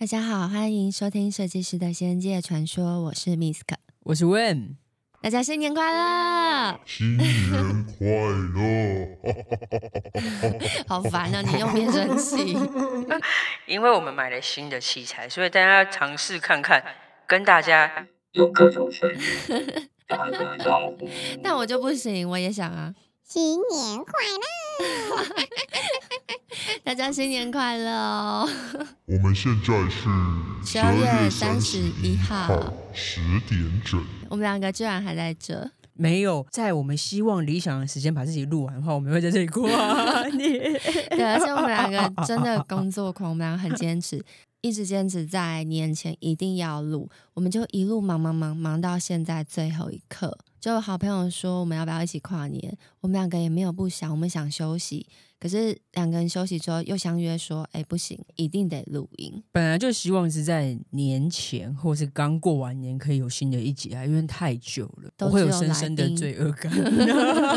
大家好，欢迎收听《设计师的仙界传说》，我是 Misk，我是 Wen，大家新年快乐！新年快乐！好烦啊！你用变声器，因为我们买了新的器材，所以大家尝试看看，跟大家 但我就不行，我也想啊！新年快乐！大家新年快乐哦！我们现在是十二月三十一号十点整。我们两个居然还在这？没有在我们希望理想的时间把自己录完的话，我们会在这里跨年。对，而且我们两个真的工作狂，我们两个很坚持，一直坚持在年前一定要录，我们就一路忙忙忙忙到现在最后一刻。就好朋友说我们要不要一起跨年，我们两个也没有不想，我们想休息。可是两个人休息之后又相约说，哎，不行，一定得录音。本来就希望是在年前或是刚过完年可以有新的一集啊，因为太久了，都会有深深的罪恶感。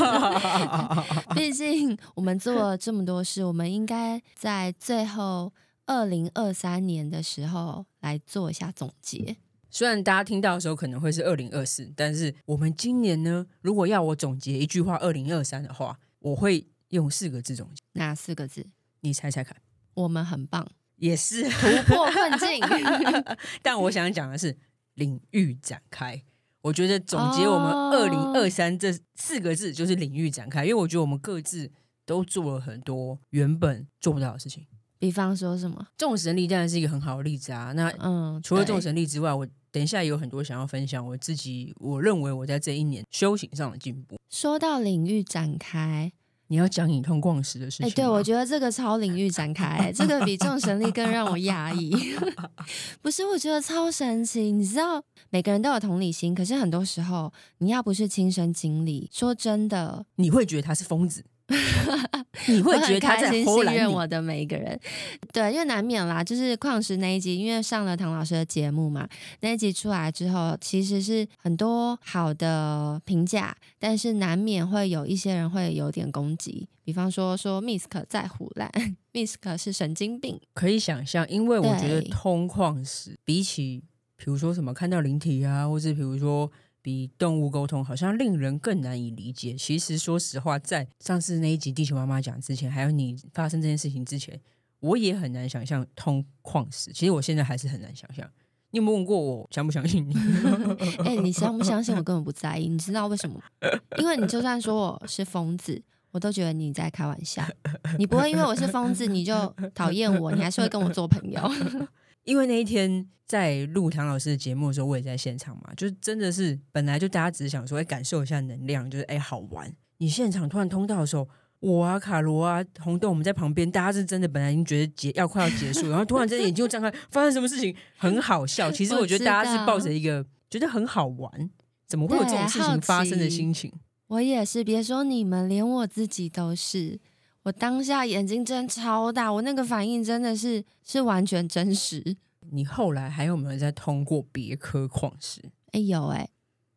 毕竟我们做了这么多事，我们应该在最后二零二三年的时候来做一下总结。虽然大家听到的时候可能会是二零二四，但是我们今年呢，如果要我总结一句话二零二三的话，我会。用四个字总结，哪四个字？你猜猜看。我们很棒，也是突破困境。但我想讲的是领域展开。我觉得总结我们二零二三这四个字就是领域展开，因为我觉得我们各自都做了很多原本做不到的事情。比方说什么？众神力当然是一个很好的例子啊。那嗯，除了众神力之外，我等一下也有很多想要分享我自己，我认为我在这一年修行上的进步。说到领域展开。你要讲隐痛矿石的事情？哎，对，我觉得这个超领域展开，这个比众神力更让我压抑。不是，我觉得超神奇。你知道，每个人都有同理心，可是很多时候，你要不是亲身经历，说真的，你会觉得他是疯子。你会觉得他在信任我的每一个人，对，因为难免啦。就是矿石那一集，因为上了唐老师的节目嘛，那一集出来之后，其实是很多好的评价，但是难免会有一些人会有点攻击，比方说说 Misk 在胡乱，Misk 是神经病。可以想象，因为我觉得通矿石比起，比如说什么看到灵体啊，或是比如说。比动物沟通好像令人更难以理解。其实，说实话，在上次那一集《地球妈妈》讲之前，还有你发生这件事情之前，我也很难想象通矿石。其实，我现在还是很难想象。你有没有问过我相不相信你？哎、你相不相信我根本不在意。你知道为什么？因为你就算说我是疯子，我都觉得你在开玩笑。你不会因为我是疯子你就讨厌我，你还是会跟我做朋友。因为那一天在录唐老师的节目的时候，我也在现场嘛，就是真的是本来就大家只是想说，哎，感受一下能量，就是哎好玩。你现场突然通道的时候，我啊卡罗啊红豆我们在旁边，大家是真的本来已经觉得结要快要结束，然后突然间眼睛又张开，发生什么事情？很好笑。其实我觉得大家是抱着一个觉得很好玩，怎么会有这种事情发生的心情。我也是，别说你们，连我自己都是。我当下眼睛真超大，我那个反应真的是是完全真实。你后来还有没有再通过别颗矿石？哎有哎，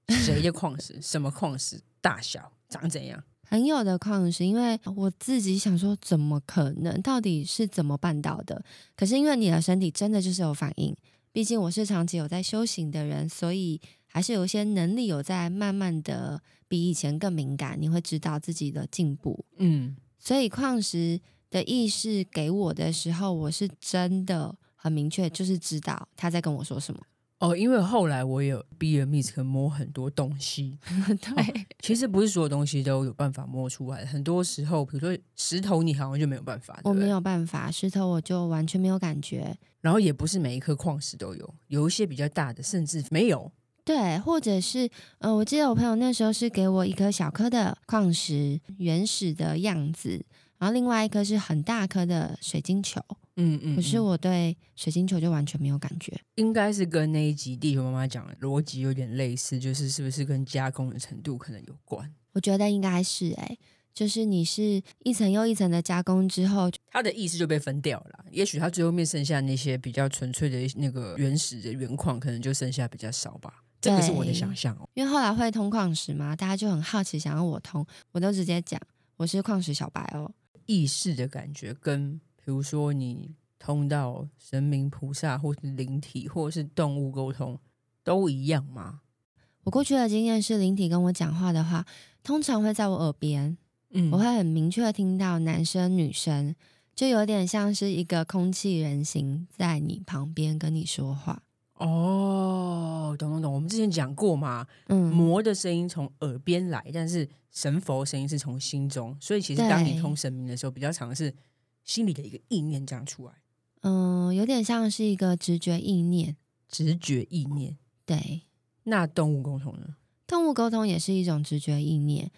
谁的 矿石？什么矿石？大小长怎样？很有的矿石，因为我自己想说，怎么可能？到底是怎么办到的？可是因为你的身体真的就是有反应，毕竟我是长期有在修行的人，所以还是有一些能力有在慢慢的比以前更敏感。你会知道自己的进步，嗯。所以矿石的意识给我的时候，我是真的很明确，就是知道他在跟我说什么。哦，因为后来我有逼了 Misk 摸很多东西。对、哦，其实不是所有东西都有办法摸出来，很多时候，比如说石头，你好像就没有办法。我没有办法，石头我就完全没有感觉。然后也不是每一颗矿石都有，有一些比较大的甚至没有。对，或者是呃，我记得我朋友那时候是给我一颗小颗的矿石，原始的样子，然后另外一颗是很大颗的水晶球。嗯嗯，可是我对水晶球就完全没有感觉。应该是跟那一集地球妈妈讲的逻辑有点类似，就是是不是跟加工的程度可能有关？我觉得应该是哎、欸，就是你是一层又一层的加工之后，它的意思就被分掉了。也许它最后面剩下那些比较纯粹的那个原始的原矿，可能就剩下比较少吧。这个是我的想象哦，因为后来会通矿石嘛，大家就很好奇，想要我通，我都直接讲我是矿石小白哦。意识的感觉跟比如说你通到神明、菩萨，或是灵体，或是动物沟通，都一样吗？我过去的经验是，灵体跟我讲话的话，通常会在我耳边，嗯，我会很明确听到男生、女生，就有点像是一个空气人形在你旁边跟你说话。哦，懂懂懂，我们之前讲过嘛，嗯，魔的声音从耳边来，但是神佛声音是从心中，所以其实当你通神明的时候，比较常是心里的一个意念这样出来。嗯，有点像是一个直觉意念，直觉意念。对，那动物沟通呢？动物沟通也是一种直觉意念。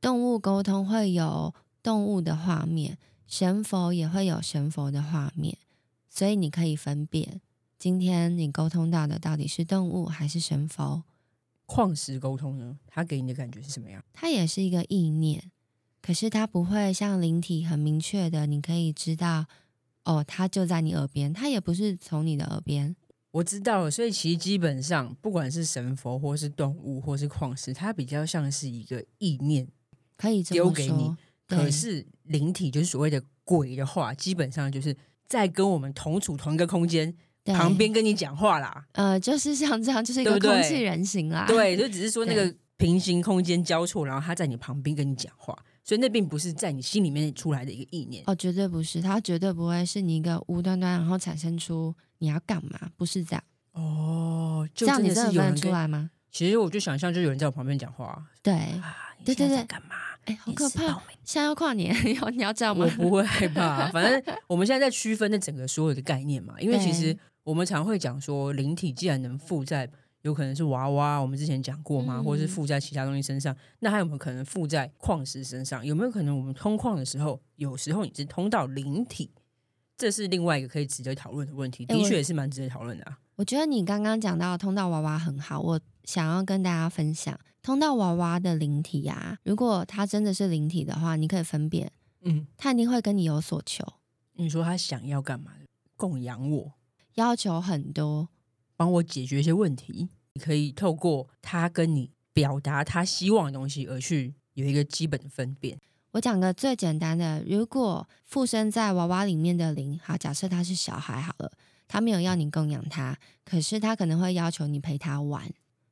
动物沟通会有动物的画面，神佛也会有神佛的画面，所以你可以分辨。今天你沟通到的到底是动物还是神佛？矿石沟通呢？它给你的感觉是什么样？它也是一个意念，可是它不会像灵体很明确的，你可以知道哦，它就在你耳边，它也不是从你的耳边。我知道了，所以其实基本上不管是神佛或是动物或是矿石，它比较像是一个意念，可以丢给你。可是灵体就是所谓的鬼的话，基本上就是在跟我们同处同一个空间。旁边跟你讲话啦，呃，就是像这样，就是一个空气人形啦。对，就只是说那个平行空间交错，然后他在你旁边跟你讲话，所以那并不是在你心里面出来的一个意念。哦，绝对不是，他绝对不会是你一个无端端然后产生出你要干嘛，不是这样。哦，就这样你真的分得出来吗？其实我就想象，就有人在我旁边讲话。对，啊、对对对，干嘛？哎，好可怕！现在要跨年，要你要这样吗？我不会害怕，反正我们现在在区分那整个所有的概念嘛，因为其实。我们常会讲说，灵体既然能附在，有可能是娃娃，我们之前讲过吗？或者是附在其他东西身上，那还有没有可能附在矿石身上？有没有可能我们通矿的时候，有时候你是通到灵体？这是另外一个可以值得讨论的问题，的确也是蛮值得讨论的啊。我觉得你刚刚讲到通道娃娃很好，我想要跟大家分享通道娃娃的灵体啊。如果它真的是灵体的话，你可以分辨，嗯，它一定会跟你有所求。你说他想要干嘛？供养我？要求很多，帮我解决一些问题。你可以透过他跟你表达他希望的东西，而去有一个基本的分辨。我讲个最简单的，如果附身在娃娃里面的灵，好，假设他是小孩好了，他没有要你供养他，可是他可能会要求你陪他玩，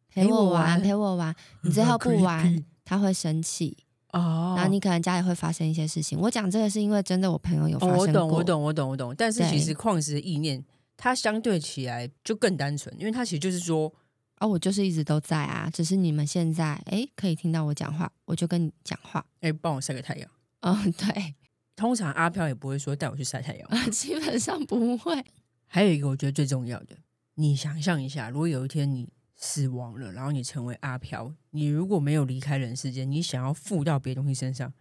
陪我玩，陪我玩，你最后不玩，他会生气哦。然后你可能家里会发生一些事情。我讲这个是因为真的，我朋友有发生过。哦，我懂，我懂，我懂，我懂。但是其实矿石的意念。它相对起来就更单纯，因为它其实就是说，啊、哦，我就是一直都在啊，只是你们现在哎可以听到我讲话，我就跟你讲话，哎，帮我晒个太阳。嗯、哦，对，通常阿飘也不会说带我去晒太阳，基本上不会。还有一个我觉得最重要的，你想象一下，如果有一天你死亡了，然后你成为阿飘，你如果没有离开人世间，你想要附到别的东西身上，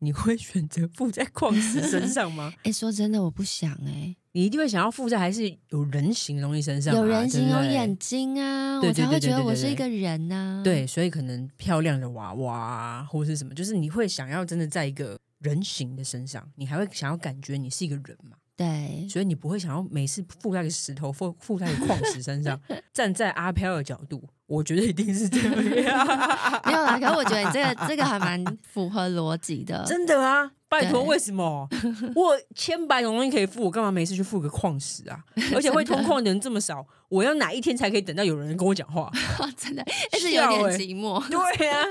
你会 选择附在矿石身上吗？哎，说真的，我不想哎。你一定会想要附在还是有人形的东西身上，啊，有人形，有眼睛啊，我才会觉得我是一个人呐，啊。对，所以可能漂亮的娃娃啊，或是什么，就是你会想要真的在一个人形的身上，你还会想要感觉你是一个人嘛？对，所以你不会想要每次附在一个石头，附附在一个矿石身上。站在阿飘的角度，我觉得一定是这样。没有啦，可是我觉得你这个这个还蛮符合逻辑的，真的啊。拜托，为什么 我千百种东西可以付，我干嘛每次去付个矿石啊？而且会通矿的人这么少，我要哪一天才可以等到有人跟我讲话？真的，但是有点寂寞。对呀、啊，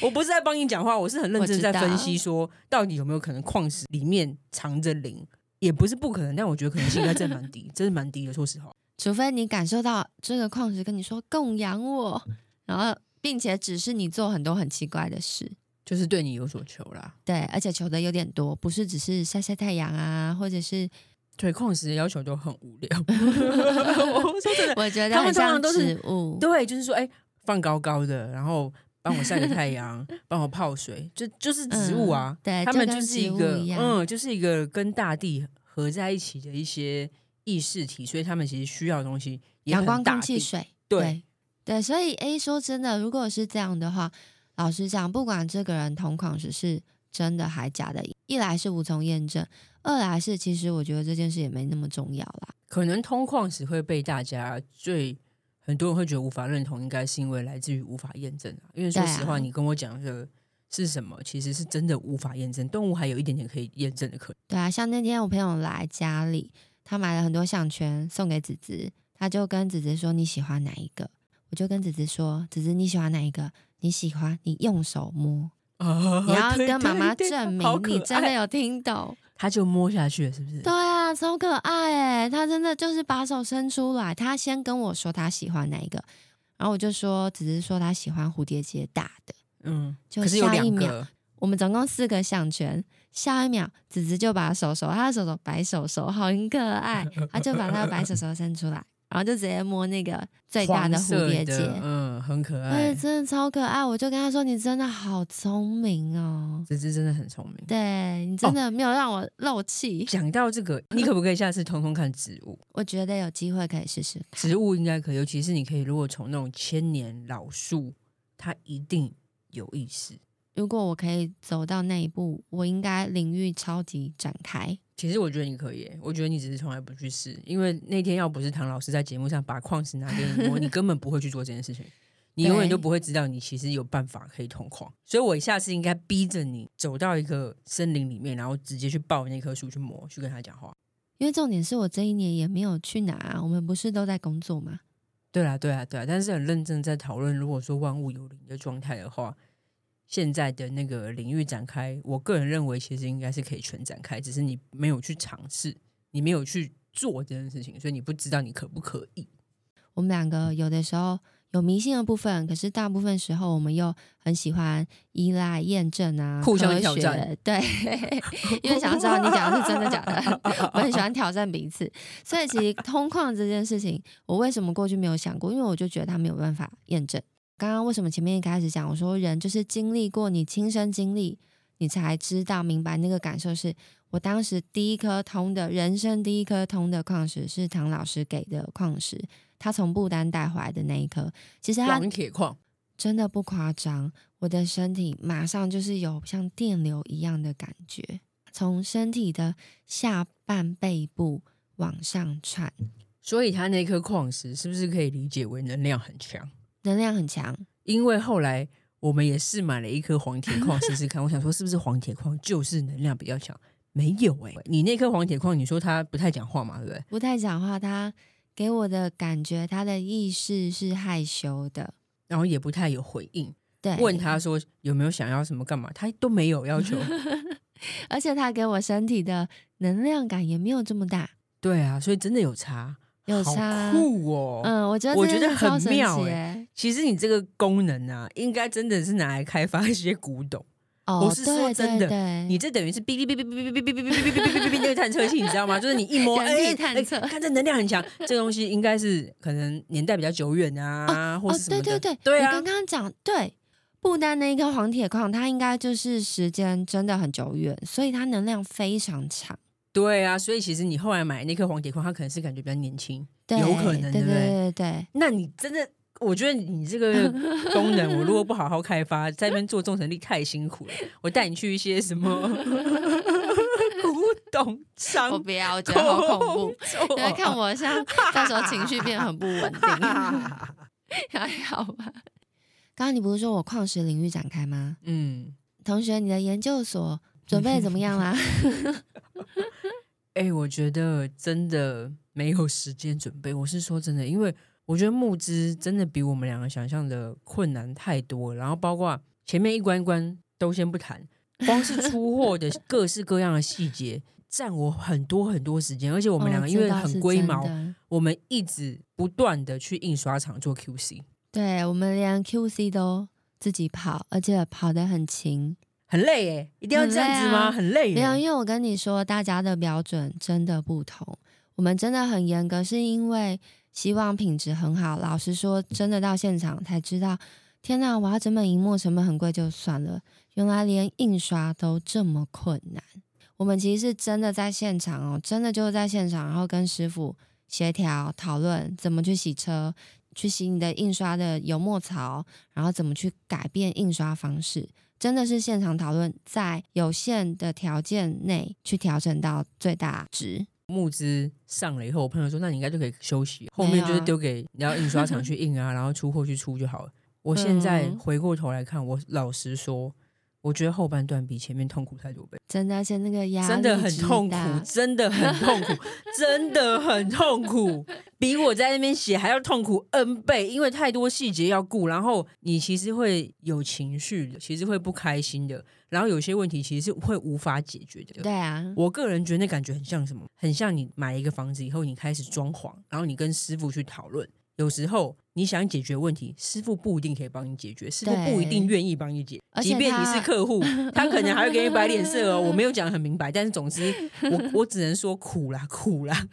我不是在帮你讲话，我是很认真在分析，说到底有没有可能矿石里面藏着灵，也不是不可能，但我觉得可能性应该真的蛮低，真的蛮低的。说实话，除非你感受到这个矿石跟你说供养我，然后并且指示你做很多很奇怪的事。就是对你有所求啦，对，而且求的有点多，不是只是晒晒太阳啊，或者是对矿石的要求都很无聊。我说真的，我觉得他们通常都是对，就是说，哎，放高高的，然后帮我晒个太阳，帮我泡水，就就是植物啊。嗯、对，他们就是一个一嗯，就是一个跟大地合在一起的一些意识体，所以他们其实需要的东西阳光、空气、水，对对，对，所以哎，说真的，如果是这样的话。老实讲，不管这个人通矿石是真的还假的，一来是无从验证，二来是其实我觉得这件事也没那么重要啦。可能通矿石会被大家最很多人会觉得无法认同，应该是因为来自于无法验证啊。因为说实话，你跟我讲的是什么，其实是真的无法验证。动物还有一点点可以验证的可能。对啊，像那天我朋友来家里，他买了很多项圈送给子子，他就跟子子说，你喜欢哪一个？我就跟子子说，子子你喜欢哪一个？你喜欢你用手摸，哦、你要跟妈妈证明你真的有听懂。他就摸下去了，是不是？对啊，超可爱哎！他真的就是把手伸出来，他先跟我说他喜欢哪一个，然后我就说，只是说他喜欢蝴蝶结大的，嗯，就下一秒，我们总共四个项圈，下一秒子子就把手手，他的手手白手手，很可爱，他就把他的白手手伸出来。然后就直接摸那个最大的蝴蝶结，嗯，很可爱，哎，真的超可爱。我就跟他说：“你真的好聪明哦，这只真的很聪明。对你真的没有让我漏气。哦”讲到这个，你可不可以下次通通看植物？我觉得有机会可以试试。植物应该可以，尤其是你可以，如果从那种千年老树，它一定有意思。如果我可以走到那一步，我应该领域超级展开。其实我觉得你可以，我觉得你只是从来不去试，因为那天要不是唐老师在节目上把矿石拿给你摸，你根本不会去做这件事情，你永远都不会知道你其实有办法可以通矿。所以我下次应该逼着你走到一个森林里面，然后直接去抱那棵树去摸，去跟他讲话。因为重点是我这一年也没有去哪，我们不是都在工作吗？对啊，对啊，对啊，但是很认真在讨论，如果说万物有灵的状态的话。现在的那个领域展开，我个人认为其实应该是可以全展开，只是你没有去尝试，你没有去做这件事情，所以你不知道你可不可以。我们两个有的时候有迷信的部分，可是大部分时候我们又很喜欢依赖验证啊，互相挑战。对，因为想要知道你讲的是真的假的，我很喜欢挑战彼此。所以其实通矿这件事情，我为什么过去没有想过？因为我就觉得它没有办法验证。刚刚为什么前面一开始讲，我说人就是经历过，你亲身经历，你才知道明白那个感受是。是我当时第一颗通的人生第一颗通的矿石是唐老师给的矿石，他从不丹带回来的那一颗，其实它铁矿真的不夸张，我的身体马上就是有像电流一样的感觉，从身体的下半背部往上窜。所以它那颗矿石是不是可以理解为能量很强？能量很强，因为后来我们也是买了一颗黄铁矿试试看。我想说，是不是黄铁矿就是能量比较强？没有哎、欸，你那颗黄铁矿，你说它不太讲话嘛，对不对？不太讲话，它给我的感觉，它的意识是害羞的，然后也不太有回应。对，问他说有没有想要什么干嘛，他都没有要求。而且他给我身体的能量感也没有这么大。对啊，所以真的有差。有差酷哦，嗯，我觉得我觉得很妙哎、欸。其实你这个功能啊，应该真的是拿来开发一些古董。哦，我是说真的，对对对，你这等于是哔哔哔哔哔哔哔哔哔哔哔哔哔哔那个探测器，你知道吗？就是你一摸，哎，探测，看这能量很强，这个东西应该是可能年代比较久远啊，或是什么的。对对对，对啊，你刚刚讲对，不丹那一个黄铁矿，它应该就是时间真的很久远，所以它能量非常强。对啊，所以其实你后来买那颗黄铁矿，它可能是感觉比较年轻，有可能，对不对？对对对。那你真的，我觉得你这个功能，我如果不好好开发，在那边做众神力太辛苦了。我带你去一些什么 古董商，我不要，我觉得好恐怖。因为看我像 到时候情绪变得很不稳定，还好吧？刚刚你不是说我矿石领域展开吗？嗯，同学，你的研究所准备怎么样啦？哎、欸，我觉得真的没有时间准备。我是说真的，因为我觉得募资真的比我们两个想象的困难太多。然后包括前面一关一关都先不谈，光是出货的 各式各样的细节占我很多很多时间。而且我们两个因为很龟毛，哦、我们一直不断的去印刷厂做 QC。对，我们连 QC 都自己跑，而且跑得很勤。很累耶，一定要这样子吗？很累，啊。没有，因为我跟你说，大家的标准真的不同。我们真的很严格，是因为希望品质很好。老实说，真的到现场才知道，天哪！我要整本荧幕成本很贵就算了，原来连印刷都这么困难。我们其实是真的在现场哦，真的就是在现场，然后跟师傅协调讨论怎么去洗车，去洗你的印刷的油墨槽，然后怎么去改变印刷方式。真的是现场讨论，在有限的条件内去调整到最大值。募资上了以后，我朋友说：“那你应该就可以休息，后面就是丢给 你要印刷厂去印啊，然后出货去出就好了。”我现在回过头来看，我老实说，我觉得后半段比前面痛苦太多倍，真的，而且那个压力真的很痛苦，真的很痛苦，真的很痛苦，比我在那边写还要痛苦 N 倍，因为太多细节要顾，然后你其实会有情绪的，其实会不开心的，然后有些问题其实是会无法解决的。对啊，我个人觉得那感觉很像什么？很像你买了一个房子以后，你开始装潢，然后你跟师傅去讨论。有时候你想解决问题，师傅不一定可以帮你解决，师傅不一定愿意帮你解决。即便你是客户，他可能还会给你摆脸色哦。我没有讲得很明白，但是总之，我我只能说苦啦，苦啦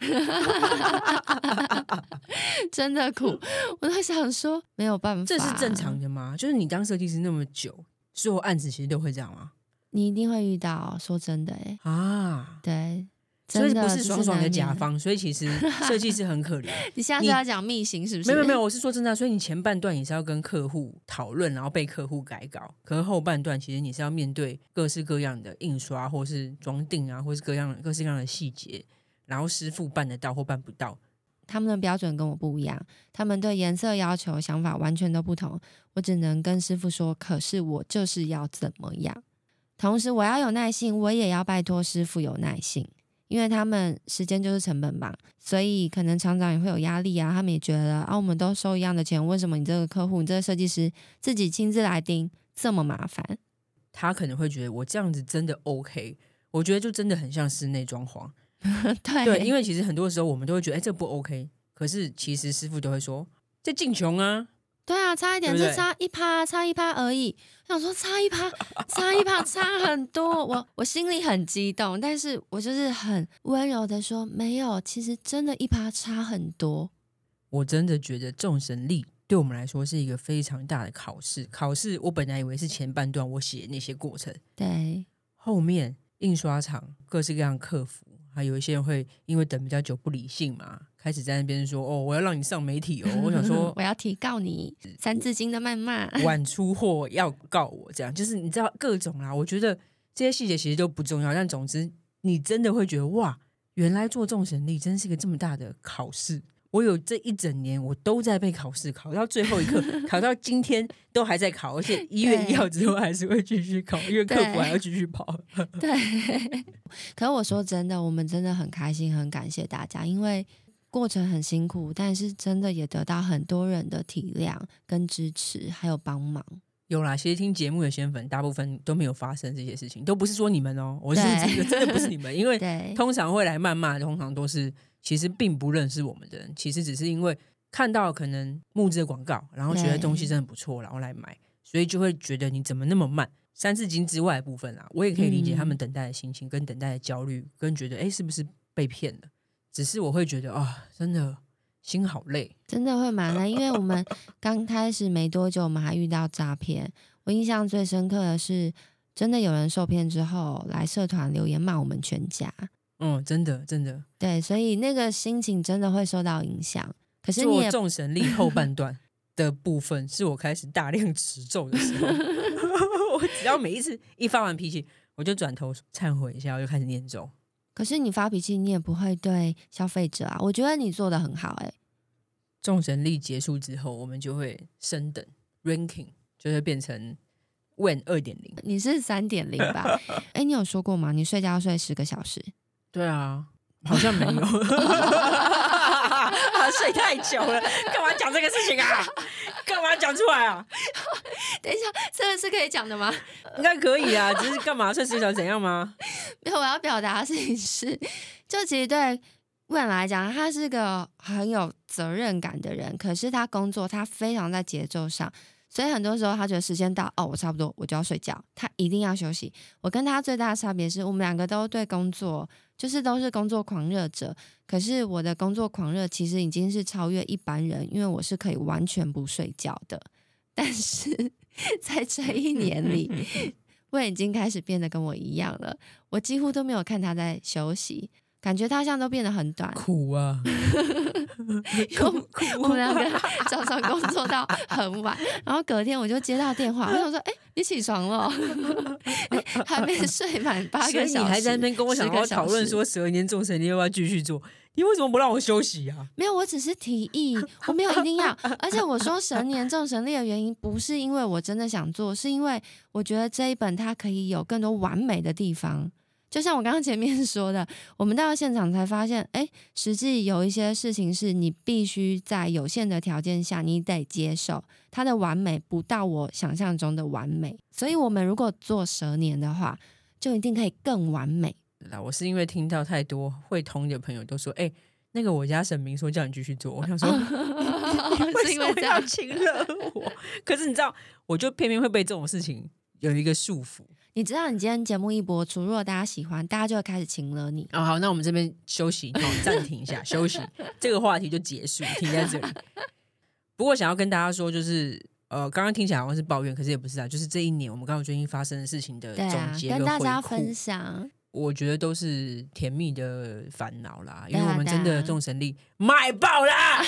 真的苦。我在想说，没有办法，这是正常的吗？就是你当设计师那么久，所有案子其实都会这样吗？你一定会遇到，说真的，哎啊，对。所以不是爽爽的甲方，所以其实 设计师很可怜。你现在是要讲密行是不是？没有没有，我是说真的。所以你前半段也是要跟客户讨论，然后被客户改稿。可是后半段其实你是要面对各式各样的印刷，或是装订啊，或是各样各式各样的细节。然后师傅办得到或办不到，他们的标准跟我不一样，他们对颜色要求想法完全都不同。我只能跟师傅说，可是我就是要怎么样。同时我要有耐心，我也要拜托师傅有耐心。因为他们时间就是成本嘛，所以可能厂长也会有压力啊。他们也觉得啊，我们都收一样的钱，为什么你这个客户、你这个设计师自己亲自来盯这么麻烦？他可能会觉得我这样子真的 OK。我觉得就真的很像室内装潢，对，对，因为其实很多时候我们都会觉得，哎，这不 OK。可是其实师傅都会说，这进穷啊。对啊，差一点就差一趴，差一趴而已。我想说差一趴，差一趴，差很多。我我心里很激动，但是我就是很温柔的说，没有，其实真的，一趴差很多。我真的觉得众神力对我们来说是一个非常大的考试。考试，我本来以为是前半段我写那些过程，对，后面印刷厂各式各样客服。还有一些人会因为等比较久不理性嘛，开始在那边说哦，我要让你上媒体哦。我想说，我要提告你《三字经》的谩骂，晚出货要告我，这样就是你知道各种啦。我觉得这些细节其实都不重要，但总之你真的会觉得哇，原来做众神力真是一个这么大的考试。我有这一整年，我都在被考试，考到最后一刻，考到今天都还在考，而且一月一号之后还是会继续考，因为客服还要继续跑。对，可是我说真的，我们真的很开心，很感谢大家，因为过程很辛苦，但是真的也得到很多人的体谅跟支持，还有帮忙。有啦，其实听节目的仙粉大部分都没有发生这些事情，都不是说你们哦，我是真的真的不是你们，因为 通常会来谩骂，通常都是。其实并不认识我们的人，其实只是因为看到可能木质的广告，然后觉得东西真的不错，然后来买，所以就会觉得你怎么那么慢？三字经之外的部分啊，我也可以理解他们等待的心情，跟等待的焦虑，跟觉得哎，是不是被骗了？只是我会觉得啊、哦，真的心好累，真的会蛮累，因为我们刚开始没多久，我们还遇到诈骗。我印象最深刻的是，真的有人受骗之后来社团留言骂我们全家。嗯，真的，真的，对，所以那个心情真的会受到影响。可是你做众神力后半段的部分，是我开始大量持咒的时候。我只要每一次一发完脾气，我就转头忏悔一下，我就开始念咒。可是你发脾气，你也不会对消费者啊。我觉得你做的很好，欸，哎。众神力结束之后，我们就会升等 ranking，就会变成 Wen 二点零。你是三点零吧？哎，你有说过吗？你睡觉要睡十个小时。对啊，好像没有，睡太久了，干嘛讲这个事情啊？干嘛讲出来啊？等一下，这个是可以讲的吗？应该可以啊，只是干嘛睡睡着怎样吗？没有，我要表达的事情是，就其实对未来来讲，他是个很有责任感的人，可是他工作他非常在节奏上。所以很多时候他觉得时间到哦，我差不多我就要睡觉，他一定要休息。我跟他最大的差别是我们两个都对工作就是都是工作狂热者，可是我的工作狂热其实已经是超越一般人，因为我是可以完全不睡觉的。但是 在这一年里，我已经开始变得跟我一样了，我几乎都没有看他在休息。感觉他像都变得很短，苦啊！我们两个早上工作到很晚，然后隔天我就接到电话，我想说：“哎、欸，你起床了？欸、还没睡满八个小时。”你还在那边跟我想好好讨论说十二年众神力要不要继续做？你为什么不让我休息啊？没有，我只是提议，我没有一定要。而且我说蛇年众神力的原因，不是因为我真的想做，是因为我觉得这一本它可以有更多完美的地方。就像我刚刚前面 说的，我们到了现场才发现，哎，实际有一些事情是你必须在有限的条件下，你得接受它的完美不到我想象中的完美。所以，我们如果做蛇年的话，就一定可以更完美。那我是因为听到太多会通的朋友都说，哎，那个我家神明说叫你继续做，我想说，是因为这样请了我。可是你知道，我就偏偏会被这种事情有一个束缚。你知道，你今天节目一播出，如果大家喜欢，大家就会开始请了你。哦，好，那我们这边休息，好，暂停一下，休息，这个话题就结束，停在这里。不过想要跟大家说，就是呃，刚刚听起来好像是抱怨，可是也不是啊，就是这一年我们刚刚最近发生的事情的总结、啊、跟大家分享。我觉得都是甜蜜的烦恼啦，因为我们真的众神力卖爆啦，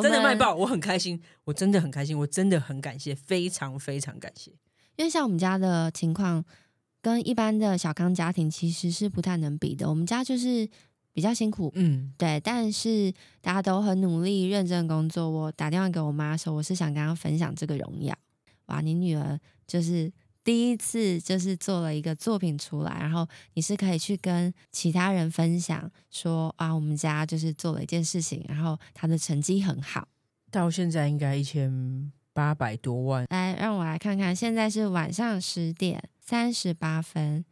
真的卖爆，我很开心，我真的很开心，我真的很感谢，非常非常感谢。因为像我们家的情况，跟一般的小康家庭其实是不太能比的。我们家就是比较辛苦，嗯，对，但是大家都很努力、认真工作。我打电话给我妈说，我是想跟她分享这个荣耀。哇，你女儿就是。第一次就是做了一个作品出来，然后你是可以去跟其他人分享说啊，我们家就是做了一件事情，然后她的成绩很好，到现在应该一千八百多万。来，让我来看看，现在是晚上十点三十八分，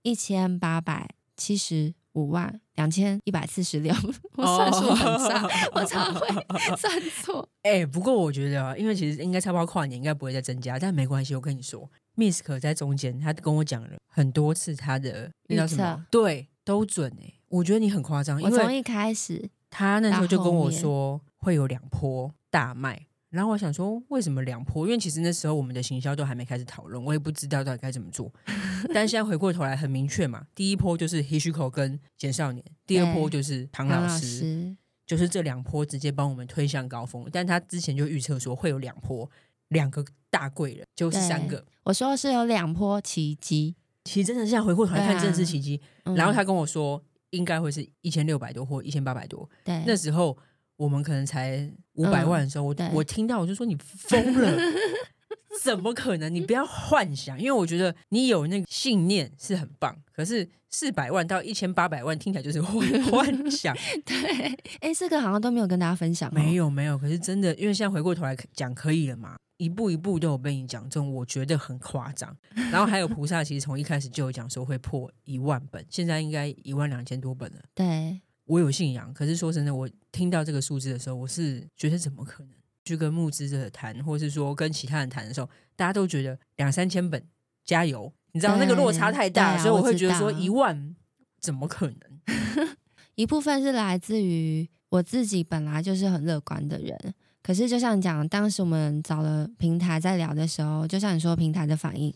一千八百七十五万两千一百四十六。我算数很差，哦、我常会算错。哎、欸，不过我觉得，因为其实应该差不多跨年应该不会再增加，但没关系，我跟你说。Misk 在中间，他跟我讲了很多次他的那叫什么？对，都准哎、欸！我觉得你很夸张，因为从一开始他那时候就跟我说会有两波大卖，然后我想说为什么两波？因为其实那时候我们的行销都还没开始讨论，我也不知道到底该怎么做。但现在回过头来很明确嘛，第一波就是 Hishiko 跟简少年，第二波就是唐老师，老师就是这两波直接帮我们推向高峰。但他之前就预测说会有两波。两个大贵人就是三个，我说是有两波奇迹，其实真的现在回过头来看，真的是奇迹。啊、然后他跟我说，应该会是一千六百多或一千八百多。对，那时候我们可能才五百万的时候，嗯、我我听到我就说你疯了。怎么可能？你不要幻想，因为我觉得你有那个信念是很棒。可是四百万到一千八百万听起来就是幻 幻想。对，哎，这个好像都没有跟大家分享。没有，没有。可是真的，因为现在回过头来讲，可以了嘛？一步一步都有被你讲中，我觉得很夸张。然后还有菩萨，其实从一开始就有讲说会破一万本，现在应该一万两千多本了。对，我有信仰。可是说真的，我听到这个数字的时候，我是觉得怎么可能？去跟募资者谈，或是说跟其他人谈的时候，大家都觉得两三千本加油，你知道那个落差太大，所以我会觉得说一万怎么可能？一部分是来自于我自己本来就是很乐观的人，可是就像你讲，当时我们找了平台在聊的时候，就像你说平台的反应。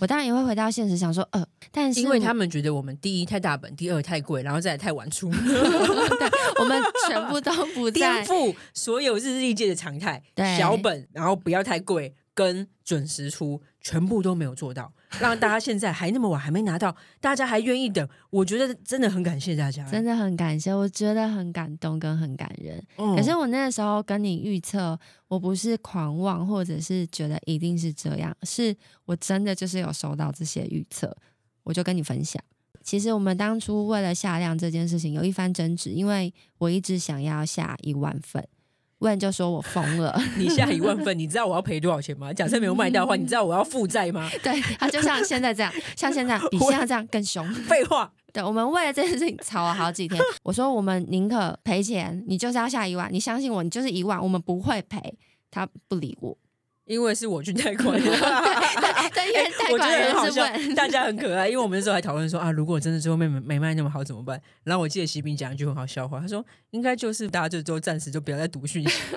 我当然也会回到现实，想说，呃，但是因为他们觉得我们第一太大本，第二太贵，然后再来太晚出，我们全部都不在颠覆所有日历界的常态，对小本，然后不要太贵，跟准时出，全部都没有做到。让大家现在还那么晚还没拿到，大家还愿意等，我觉得真的很感谢大家，真的很感谢，我觉得很感动跟很感人。嗯、可是我那个时候跟你预测，我不是狂妄，或者是觉得一定是这样，是我真的就是有收到这些预测，我就跟你分享。其实我们当初为了下量这件事情有一番争执，因为我一直想要下一万份。问就说我疯了，你下一万份，你知道我要赔多少钱吗？假设没有卖掉的话，你知道我要负债吗？对，他就像现在这样，像现在比现在这样更凶。废话，对，我们为了这件事情吵了好几天。我说我们宁可赔钱，你就是要下一万，你相信我，你就是一万，我们不会赔。他不理我。因为是我去贷款的，对，因为贷款人是问，大家很可爱。因为我们那时候还讨论说啊，如果真的最后面没卖那么好怎么办？然后我记得喜饼讲一句很好笑话，他说应该就是大家就都暂时就不要再读讯息。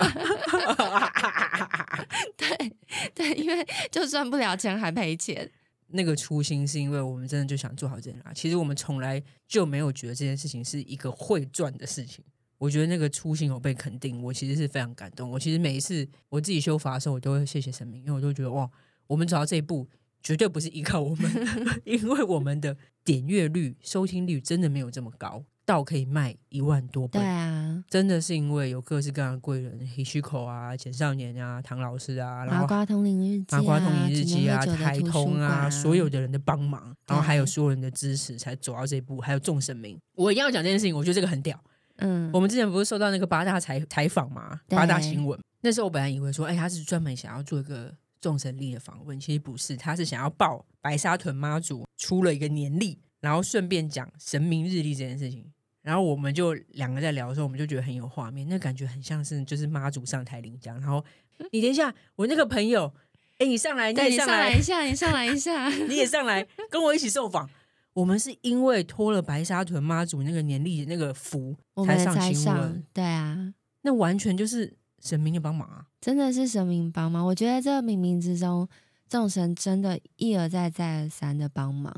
对对，因为就赚不了钱还赔钱。那个初心是因为我们真的就想做好这件事。其实我们从来就没有觉得这件事情是一个会赚的事情。我觉得那个初心有被肯定，我其实是非常感动。我其实每一次我自己修法的时候，我都会谢谢神明，因为我都觉得哇，我们走到这一步绝对不是依靠我们，因为我们的点阅率、收听率真的没有这么高。到可以卖一万多本。对啊，真的是因为有各式各样的贵人，Hishiko 啊、简少年啊、唐老师啊，然后麻瓜通灵日记、啊、麻瓜通灵日记啊、啊台通啊，所有的人的帮忙，然后还有所有人的支持，才走到这一步。还有众神明，我一定要讲这件事情，我觉得这个很屌。嗯，我们之前不是受到那个八大采采访嘛，八大新闻。那时候我本来以为说，哎，他是专门想要做一个众神力的访问，其实不是，他是想要报白沙屯妈祖出了一个年历，然后顺便讲神明日历这件事情。然后我们就两个在聊的时候，我们就觉得很有画面，那感觉很像是就是妈祖上台领奖。然后 你等一下，我那个朋友，哎，你上来，你也上来，你上来一下，你上来一下，你也上来跟我一起受访。我们是因为托了白沙屯妈祖那个年历的那个福才上新闻，对啊，那完全就是神明的帮忙啊，真的是神明帮忙。我觉得这冥冥之中，众神真的一而再再而三的帮忙。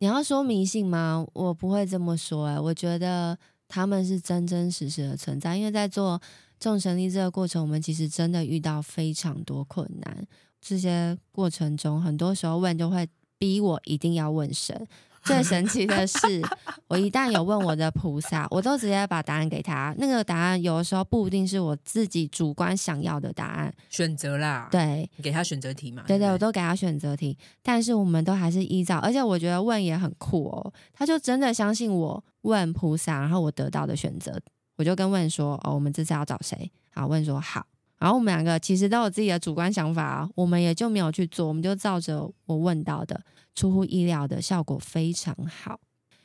你要说迷信吗？我不会这么说、欸，哎，我觉得他们是真真实实的存在。因为在做众神力这个过程，我们其实真的遇到非常多困难。这些过程中，很多时候问就会逼我一定要问神。最神奇的是，我一旦有问我的菩萨，我都直接把答案给他。那个答案有的时候不一定是我自己主观想要的答案，选择啦。对，你给他选择题嘛。对对，对，我都给他选择题，但是我们都还是依照，而且我觉得问也很酷哦。他就真的相信我问菩萨，然后我得到的选择，我就跟问说：“哦，我们这次要找谁？”好，问说好。然后我们两个其实都有自己的主观想法啊，我们也就没有去做，我们就照着我问到的，出乎意料的效果非常好。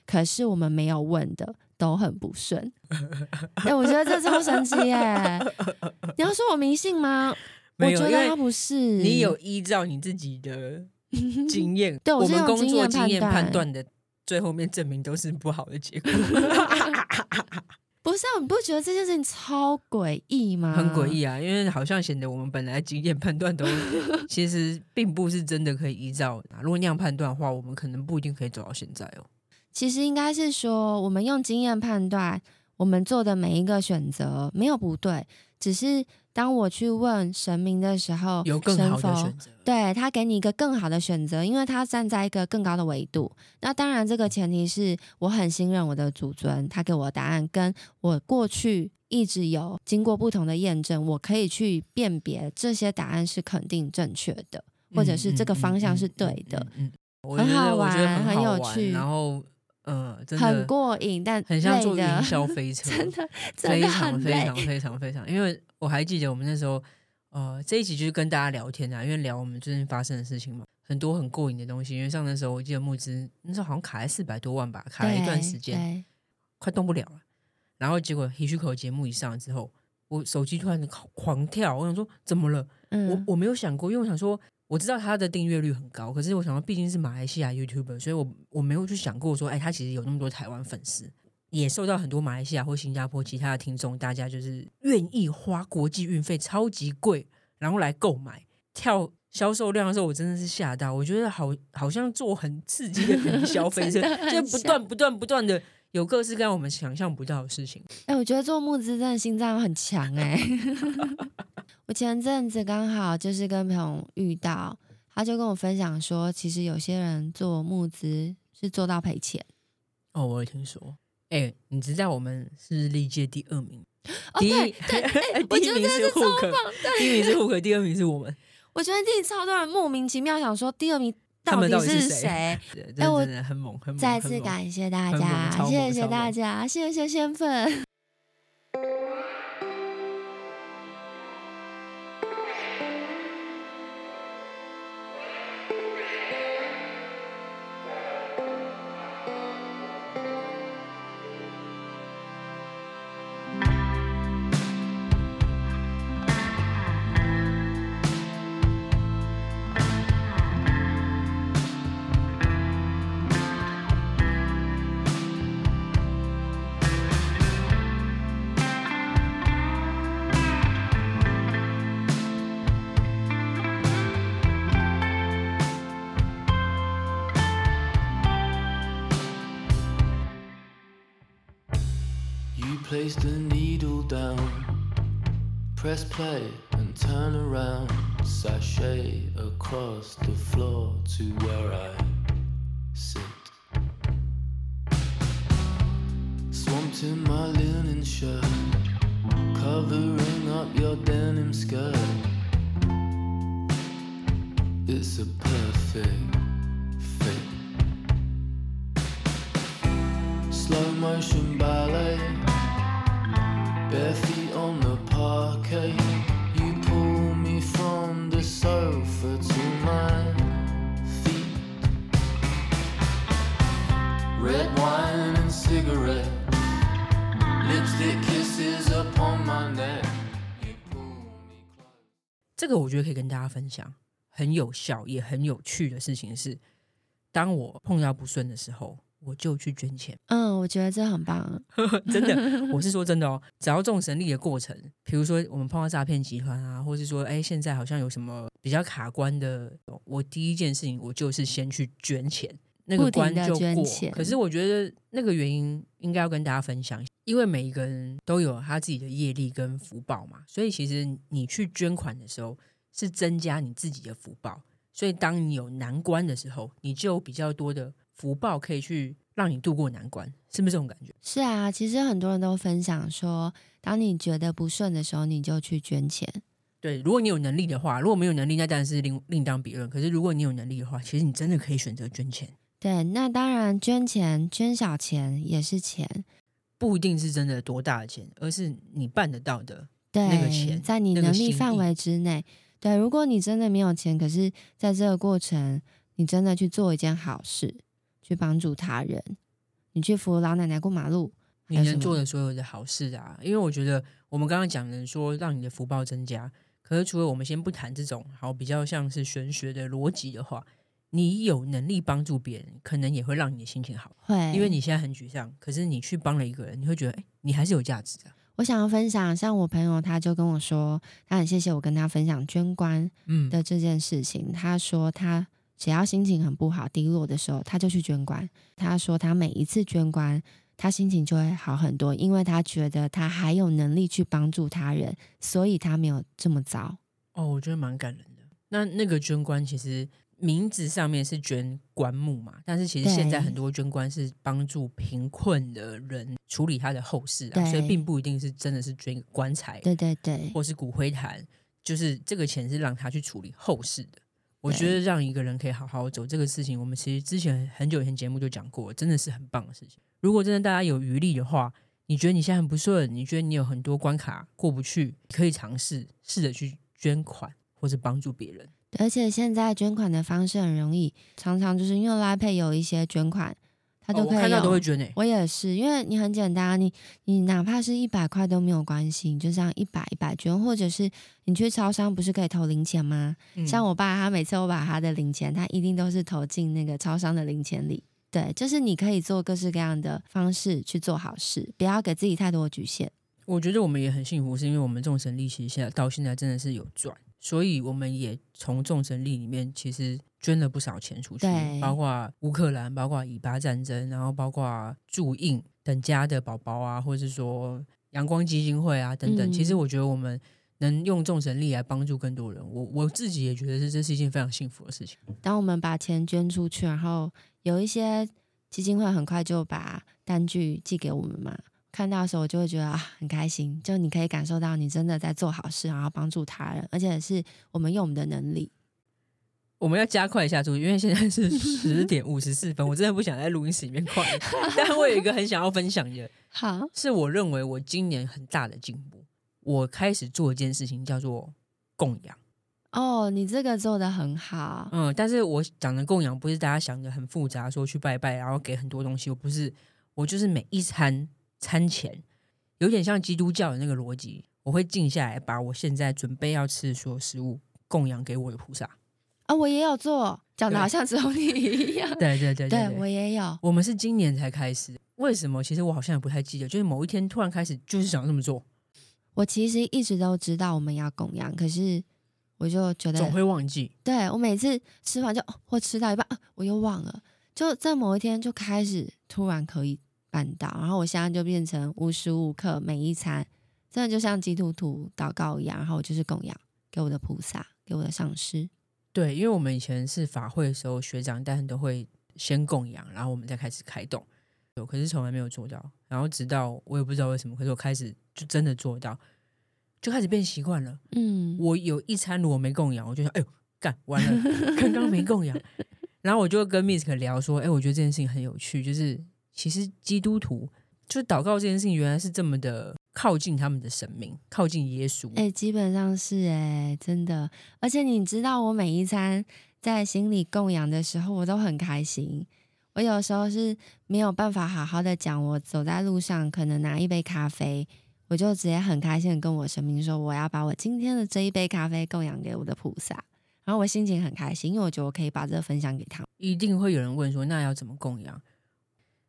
可是我们没有问的都很不顺，哎，我觉得这超神奇耶！你要说我迷信吗？我觉得他不是。你有依照你自己的 经验，对，我们工作经验判断的，最后面证明都是不好的结果。不是啊，你不觉得这件事情超诡异吗？很诡异啊，因为好像显得我们本来经验判断都 其实并不是真的可以依照。如果那样判断的话，我们可能不一定可以走到现在哦。其实应该是说，我们用经验判断，我们做的每一个选择没有不对，只是。当我去问神明的时候，有更好的选择，对，他给你一个更好的选择，因为他站在一个更高的维度。那当然，这个前提是我很信任我的祖尊，他给我的答案跟我过去一直有经过不同的验证，我可以去辨别这些答案是肯定正确的，或者是这个方向是对的。嗯，很好玩，很有趣，然后。嗯，真的很过瘾，但很像坐云霄飞车，真的，非常非常非常非常。因为我还记得我们那时候，呃，这一集就是跟大家聊天啊，因为聊我们最近发生的事情嘛，很多很过瘾的东西。因为上那时候我记得募资那时候好像卡在四百多万吧，卡了一段时间，快动不了了。然后结果 Hishiko 节目一上之后，我手机突然狂跳，我想说怎么了？嗯、我我没有想过，因为我想说。我知道他的订阅率很高，可是我想说，毕竟是马来西亚 YouTuber，所以我我没有去想过说，哎，他其实有那么多台湾粉丝，也受到很多马来西亚或新加坡其他的听众，大家就是愿意花国际运费超级贵，然后来购买。跳销售量的时候，我真的是吓到，我觉得好好像做很刺激的云霄飞车，就不断不断不断的有各式各样我们想象不到的事情。哎，我觉得做募资真的心脏很强哎。我前阵子刚好就是跟朋友遇到，他就跟我分享说，其实有些人做募资是做到赔钱。哦，我也听说。哎、欸，你知道我们是历届第二名，哦、第一，对对欸、第一名是户口，第一名是户口，第二名是我们。我觉得第一超多人莫名其妙想说第二名到底是谁？哎、欸，我很猛，很猛。再次感谢大家，谢谢大家，谢谢仙粉。Place the needle down, press play and turn around, sashay across the floor to where I 可以跟大家分享，很有效也很有趣的事情是，当我碰到不顺的时候，我就去捐钱。嗯，我觉得这很棒。真的，我是说真的哦。只要众神力的过程，比如说我们碰到诈骗集团啊，或是说，哎，现在好像有什么比较卡关的，我第一件事情我就是先去捐钱，那个关就过。可是我觉得那个原因应该要跟大家分享，因为每一个人都有他自己的业力跟福报嘛，所以其实你去捐款的时候是增加你自己的福报。所以当你有难关的时候，你就有比较多的福报可以去让你度过难关，是不是这种感觉？是啊，其实很多人都分享说，当你觉得不顺的时候，你就去捐钱。对，如果你有能力的话，如果没有能力，那当然是另另当别论。可是如果你有能力的话，其实你真的可以选择捐钱。对，那当然捐钱，捐小钱也是钱，不一定是真的多大的钱，而是你办得到的对那个钱，在你能力范围之内。对，如果你真的没有钱，可是在这个过程，你真的去做一件好事，去帮助他人，你去扶老奶奶过马路，你能做的所有的好事啊！因为我觉得我们刚刚讲的说让你的福报增加，可是除了我们先不谈这种好比较像是玄学的逻辑的话，你有能力帮助别人，可能也会让你的心情好。会，因为你现在很沮丧，可是你去帮了一个人，你会觉得，哎，你还是有价值的。我想要分享，像我朋友，他就跟我说，他很谢谢我跟他分享捐官的这件事情。嗯、他说他只要心情很不好、低落的时候，他就去捐官。他说他每一次捐官，他心情就会好很多，因为他觉得他还有能力去帮助他人，所以他没有这么糟。哦，我觉得蛮感人的。那那个捐官其实。名字上面是捐棺木嘛，但是其实现在很多捐棺是帮助贫困的人处理他的后事啊，所以并不一定是真的是捐棺材，对对对，或是骨灰坛，就是这个钱是让他去处理后事的。我觉得让一个人可以好好走这个事情，我们其实之前很久以前节目就讲过，真的是很棒的事情。如果真的大家有余力的话，你觉得你现在很不顺，你觉得你有很多关卡过不去，可以尝试试着去捐款或是帮助别人。而且现在捐款的方式很容易，常常就是因为 Line Pay 有一些捐款，他都可以、哦。我看到都会捐诶、欸，我也是，因为你很简单，你你哪怕是一百块都没有关系，你就这样一百一百捐，或者是你去超商不是可以投零钱吗？嗯、像我爸，他每次我把他的零钱，他一定都是投进那个超商的零钱里。对，就是你可以做各式各样的方式去做好事，不要给自己太多的局限。我觉得我们也很幸福，是因为我们众神力其实现在到现在真的是有赚。所以我们也从众神力里面其实捐了不少钱出去，包括乌克兰，包括以巴战争，然后包括助印等家的宝宝啊，或者是说阳光基金会啊等等。嗯、其实我觉得我们能用众神力来帮助更多人，我我自己也觉得是这是一件非常幸福的事情。当我们把钱捐出去，然后有一些基金会很快就把单据寄给我们嘛。看到的时候，我就会觉得啊，很开心。就你可以感受到，你真的在做好事，然后帮助他人，而且是我们用我们的能力。我们要加快一下速度，因为现在是十点五十四分，我真的不想在录音室里面快。但我有一个很想要分享的，好，是我认为我今年很大的进步。我开始做一件事情，叫做供养。哦，你这个做的很好。嗯，但是我讲的供养不是大家想的很复杂，说去拜拜，然后给很多东西。我不是，我就是每一餐。餐前有点像基督教的那个逻辑，我会静下来，把我现在准备要吃的所有食物供养给我的菩萨。啊，我也有做，讲的好像只有你一样。对对对对，对，对，我也有。我们是今年才开始，为什么？其实我好像也不太记得，就是某一天突然开始，就是想这么做。我其实一直都知道我们要供养，可是我就觉得总会忘记。对，我每次吃完就或吃到一半，我又忘了，就在某一天就开始突然可以。办到，然后我现在就变成无时无刻每一餐，真的就像基督徒祷告一样，然后我就是供养给我的菩萨，给我的上师。对，因为我们以前是法会的时候，学长但都会先供养，然后我们再开始开动。有，可是从来没有做到。然后直到我也不知道为什么，可是我开始就真的做到，就开始变习惯了。嗯，我有一餐如果没供养，我就想，哎呦，干完了，刚刚没供养。然后我就跟 Misk 聊说，哎，我觉得这件事情很有趣，就是其实基督徒就祷告这件事情，原来是这么的靠近他们的神明，靠近耶稣。哎，基本上是哎，真的。而且你知道，我每一餐在心里供养的时候，我都很开心。我有时候是没有办法好好的讲，我走在路上可能拿一杯咖啡，我就直接很开心的跟我神明说，我要把我今天的这一杯咖啡供养给我的菩萨。然后我心情很开心，因为我觉得我可以把这个分享给他。一定会有人问说，那要怎么供养？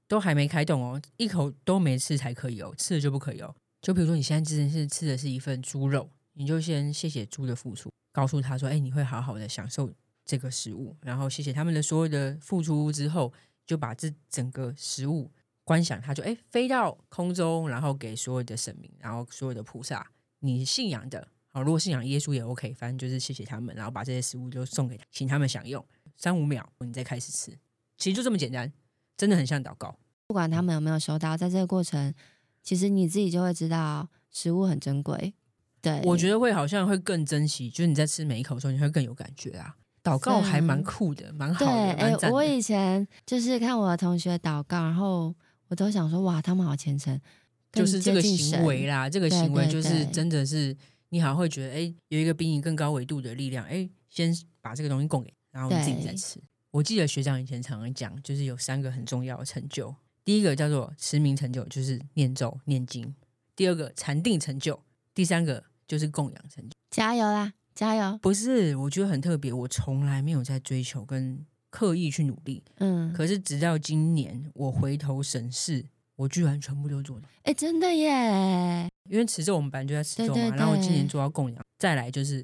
都还没开动哦，一口都没吃才可以哦，吃了就不可以哦。就比如说你现在之前是吃的是一份猪肉，你就先谢谢猪的付出，告诉他说，哎，你会好好的享受这个食物，然后谢谢他们的所有的付出之后，就把这整个食物观想，他就哎飞到空中，然后给所有的神明，然后所有的菩萨，你信仰的。好，如果信仰耶稣也 OK，反正就是谢谢他们，然后把这些食物就送给他，请他们享用三五秒，你再开始吃，其实就这么简单，真的很像祷告。不管他们有没有收到，在这个过程，其实你自己就会知道食物很珍贵。对，我觉得会好像会更珍惜，就是你在吃每一口的时候，你会更有感觉啊。祷告还蛮酷的，蛮好的。哎、欸，我以前就是看我的同学祷告，然后我都想说，哇，他们好虔诚，就是这个行为啦，这个行为就是真的是。你好像会觉得，哎，有一个比你更高维度的力量，哎，先把这个东西供给，然后你自己再吃。我记得学长以前常常讲，就是有三个很重要的成就，第一个叫做持名成就，就是念咒念经；第二个禅定成就；第三个就是供养成就。加油啦，加油！不是，我觉得很特别，我从来没有在追求跟刻意去努力，嗯，可是直到今年，我回头审视。我居然全部都做到，哎，真的耶！因为持咒我们本来就在持咒嘛，然后今年做到供养，再来就是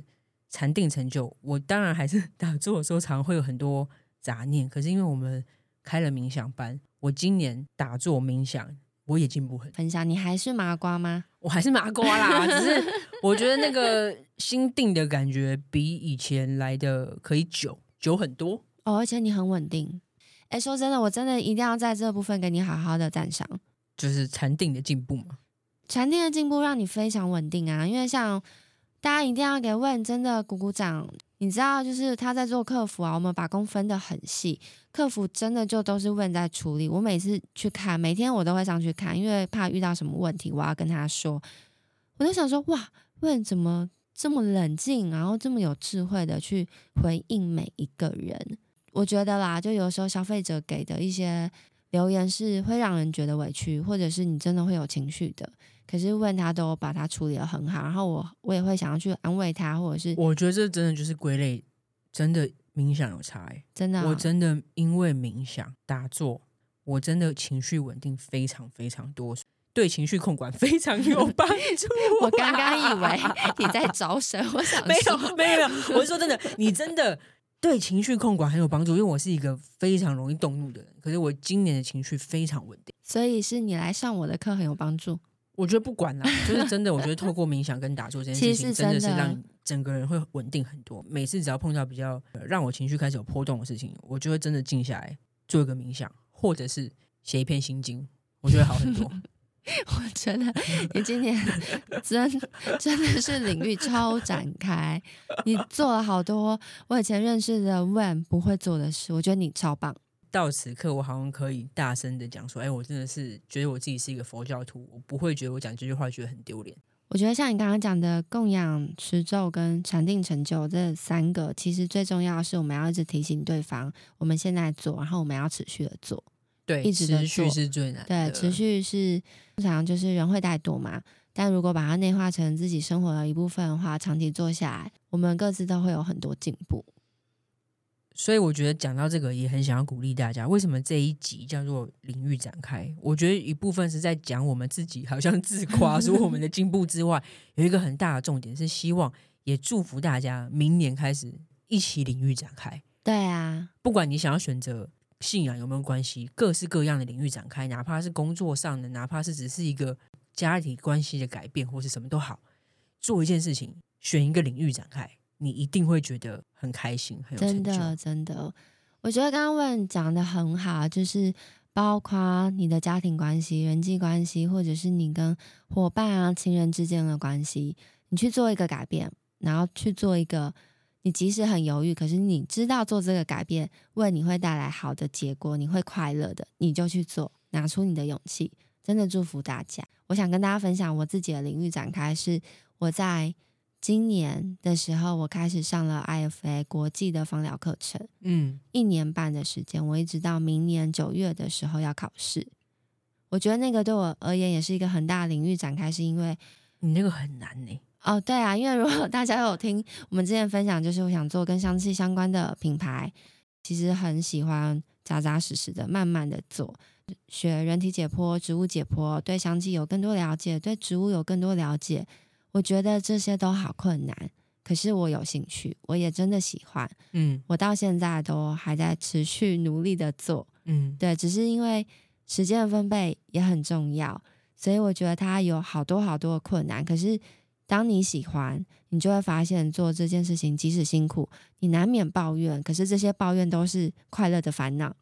禅定成就。我当然还是 打坐的时候，常常会有很多杂念，可是因为我们开了冥想班，我今年打坐冥想，我也进步很多。分享，你还是麻瓜吗？我还是麻瓜啦，只是我觉得那个 心定的感觉比以前来的可以久久很多哦，而且你很稳定。哎，说真的，我真的一定要在这部分给你好好的赞赏，就是禅定的进步嘛。禅定的进步让你非常稳定啊，因为像大家一定要给问真的鼓鼓掌。你知道，就是他在做客服啊，我们把工分得很细，客服真的就都是问在处理。我每次去看，每天我都会上去看，因为怕遇到什么问题，我要跟他说。我就想说，哇，问怎么这么冷静，然后这么有智慧的去回应每一个人。我觉得啦，就有时候消费者给的一些留言是会让人觉得委屈，或者是你真的会有情绪的。可是问他都把他处理的很好，然后我我也会想要去安慰他，或者是我觉得这真的就是归类，真的冥想有差欸，真的哦，我真的因为冥想打坐，我真的情绪稳定非常非常多，对情绪控管非常有帮助。我刚刚以为你在招生，我想没有没有没有，我是说真的，你真的。对情绪控管很有帮助，因为我是一个非常容易动怒的人。可是我今年的情绪非常稳定，所以是你来上我的课很有帮助。我觉得不管啦，就是真的，我觉得透过冥想跟打坐这件事情，真的是让整个人会稳定很多。每次只要碰到比较让我情绪开始有波动的事情，我就会真的静下来做一个冥想，或者是写一篇心经，我觉得好很多。我觉得你今年真 真的是领域超展开，你做了好多我以前认识的问不会做的事，我觉得你超棒。到此刻，我好像可以大声的讲说：“哎，我真的是觉得我自己是一个佛教徒，我不会觉得我讲这句话觉得很丢脸。”我觉得像你刚刚讲的供养、持咒跟禅定成就这三个，其实最重要的是我们要一直提醒对方，我们现在做，然后我们要持续的做。对，一直持续是最难的。对，持续是通常就是人会怠惰嘛，但如果把它内化成自己生活的一部分的话，长期做下来，我们各自都会有很多进步。所以我觉得讲到这个，也很想要鼓励大家。为什么这一集叫做领域展开？我觉得一部分是在讲我们自己，好像自夸说我们的进步之外，有一个很大的重点是希望也祝福大家明年开始一起领域展开。对啊，不管你想要选择。信仰有没有关系？各式各样的领域展开，哪怕是工作上的，哪怕是只是一个家庭关系的改变，或是什么都好，做一件事情，选一个领域展开，你一定会觉得很开心，很有成就。真的，真的，我觉得刚刚问讲的很好，就是包括你的家庭关系、人际关系，或者是你跟伙伴啊、亲人之间的关系，你去做一个改变，然后去做一个，你即使很犹豫，可是你知道做这个改变为你会带来好的结果，你会快乐的，你就去做，拿出你的勇气。真的祝福大家。我想跟大家分享我自己的领域展开，是我在。今年的时候，我开始上了 IFA 国际的芳疗课程，嗯，一年半的时间，我一直到明年九月的时候要考试。我觉得那个对我而言也是一个很大的领域展开，是因为你那个很难呢。哦，对啊，因为如果大家有听我们之前分享，就是我想做跟香气相关的品牌，其实很喜欢扎扎实实的、慢慢的做，学人体解剖、植物解剖，对香气有更多了解，对植物有更多了解。我觉得这些都好困难，可是我有兴趣，我也真的喜欢。嗯，我到现在都还在持续努力的做。嗯，对，只是因为时间的分配也很重要，所以我觉得它有好多好多的困难。可是当你喜欢，你就会发现做这件事情即使辛苦，你难免抱怨，可是这些抱怨都是快乐的烦恼。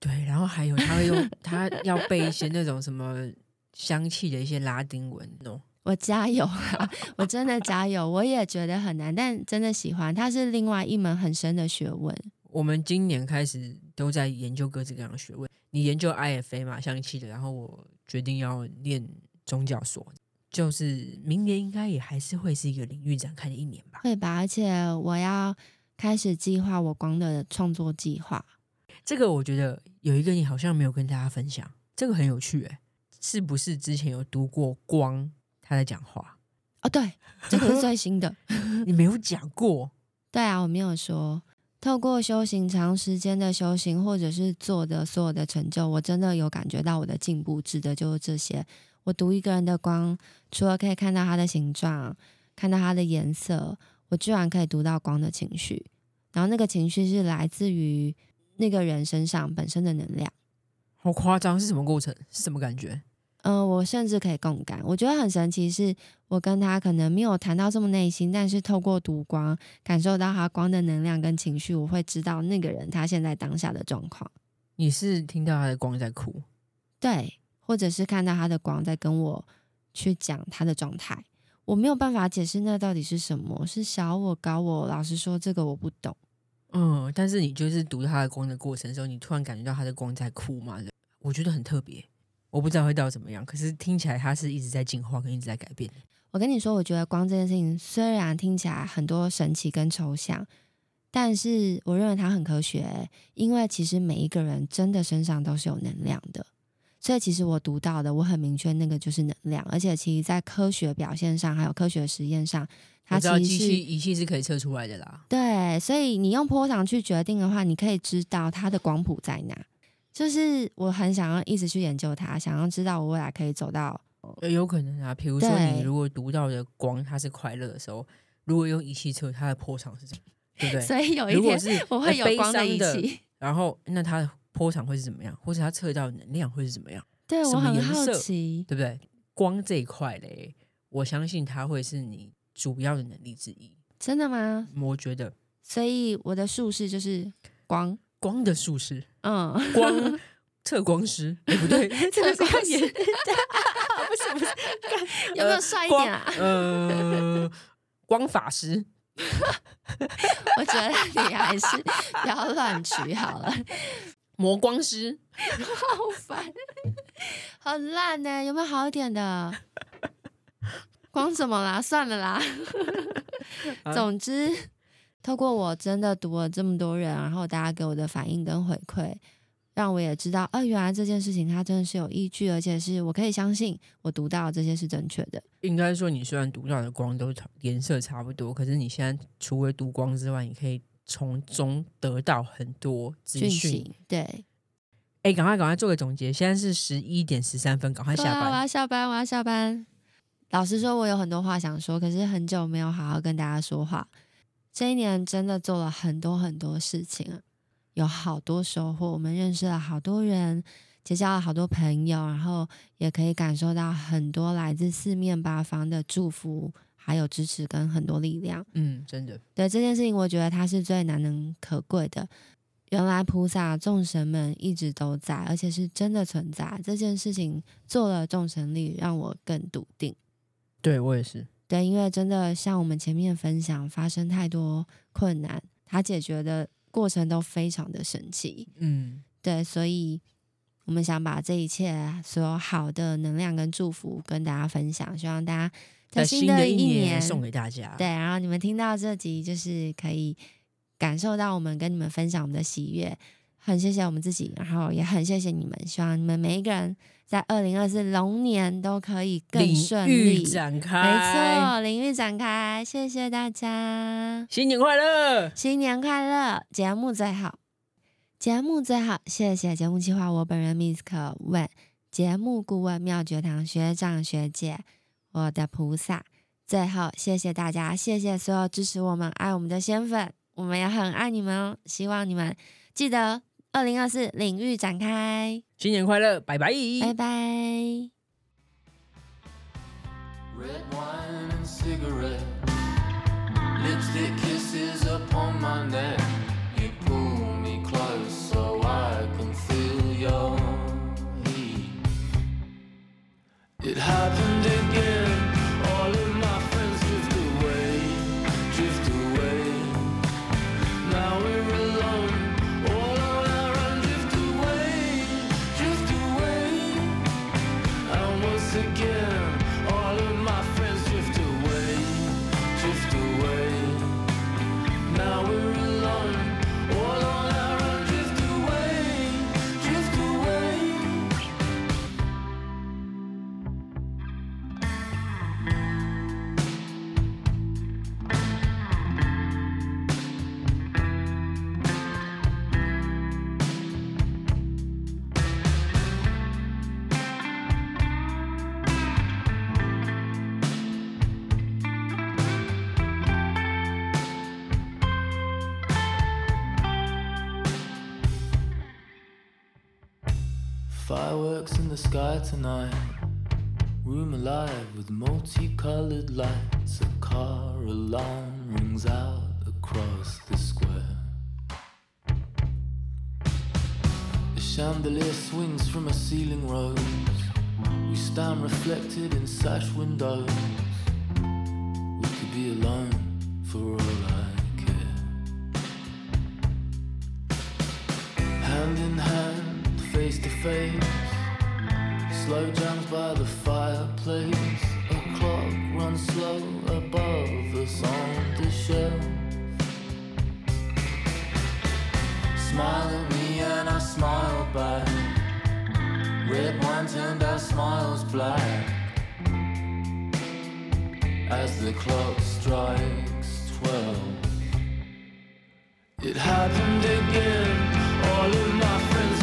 对，然后还有他会用他要背一些那种什么香气的一些拉丁文哦。我加油啊！我真的加油，我也觉得很难，但真的喜欢。它是另外一门很深的学问。我们今年开始都在研究各式各样的学问。你研究 IFA 嘛，象棋的，然后我决定要念宗教所，就是明年应该也还是会是一个领域展开的一年吧？会吧，而且我要开始计划我光的创作计划。这个我觉得有一个你好像没有跟大家分享，这个很有趣诶，是不是之前有读过光？他在讲话哦，对，这个是最新的，你没有讲过。对啊，我没有说。透过修行，长时间的修行，或者是做的所有的成就，我真的有感觉到我的进步，指的就是这些。我读一个人的光，除了可以看到他的形状，看到他的颜色，我居然可以读到光的情绪。然后那个情绪是来自于那个人身上本身的能量。好夸张，是什么过程？是什么感觉？嗯、呃，我甚至可以共感。我觉得很神奇，是我跟他可能没有谈到这么内心，但是透过读光，感受到他光的能量跟情绪，我会知道那个人他现在当下的状况。你是听到他的光在哭，对，或者是看到他的光在跟我去讲他的状态。我没有办法解释那到底是什么，是小我高我？老实说，这个我不懂。嗯，但是你就是读他的光的过程的时候，你突然感觉到他的光在哭嘛？我觉得很特别。我不知道会到怎么样，可是听起来它是一直在进化跟一直在改变。我跟你说，我觉得光这件事情虽然听起来很多神奇跟抽象，但是我认为它很科学，因为其实每一个人真的身上都是有能量的。所以其实我读到的，我很明确那个就是能量，而且其实在科学表现上还有科学实验上，它其实机器仪器是可以测出来的啦。对，所以你用波长去决定的话，你可以知道它的光谱在哪。就是我很想要一直去研究它，想要知道我未来可以走到。有可能啊，比如说你如果读到的光它是快乐的时候，如果用仪器测它的波长是什么，对不对？所以有一天我会有光的仪器，然后那它的波长会是怎么样，或者它测到能量会是怎么样？对，我很好奇，对不对？光这一块嘞，我相信它会是你主要的能力之一。真的吗？我觉得。所以我的术士就是光。光的术士，嗯，光测光师，欸、不对，测光师，不是不是，有没有帅一点啊？呃，光法师，我觉得你还是不要乱取好了。魔光师，好烦，好烂呢，有没有好一点的？光怎么啦？算了啦。总之。透过我真的读了这么多人，然后大家给我的反应跟回馈，让我也知道，啊，原来这件事情它真的是有依据，而且是我可以相信我读到这些是正确的。应该说，你虽然读到的光都颜色差不多，可是你现在除了读光之外，你可以从中得到很多资讯。对，哎，赶快赶快做个总结，现在是十一点十三分，赶快下班。我要下班，我要下班。老实说，我有很多话想说，可是很久没有好好跟大家说话。这一年真的做了很多很多事情，有好多收获。我们认识了好多人，结交了好多朋友，然后也可以感受到很多来自四面八方的祝福，还有支持跟很多力量。嗯，真的。对这件事情，我觉得它是最难能可贵的。原来菩萨众神们一直都在，而且是真的存在。这件事情做了众神力，让我更笃定。对，我也是。对，因为真的像我们前面分享，发生太多困难，他解决的过程都非常的神奇。嗯，对，所以我们想把这一切所有好的能量跟祝福跟大家分享，希望大家在新的一年送给大家。对，然后你们听到这集，就是可以感受到我们跟你们分享我们的喜悦，很谢谢我们自己，然后也很谢谢你们，希望你们每一个人。在二零二四龙年都可以更顺利展开，没错，领域展开，谢谢大家，新年快乐，新年快乐，节目最好，节目最好，谢谢节目计划我本人 Misk 问节目顾问妙觉堂学长学姐，我的菩萨，最后谢谢大家，谢谢所有支持我们、爱我们的仙粉，我们也很爱你们哦，希望你们记得。二零二四领域展开。新年快乐，拜拜，拜拜。night. Room alive with multicolored lights. A car alarm rings out across the square. The chandelier swings from a ceiling rose. We stand reflected in sash windows. We could be alone for all I hand in hand, face to face. Slow jams by the fireplace. A clock runs slow above us on the shelf. Smile at me and I smile back. Red wine turned our smiles black. As the clock strikes twelve, it happened again. All of my friends.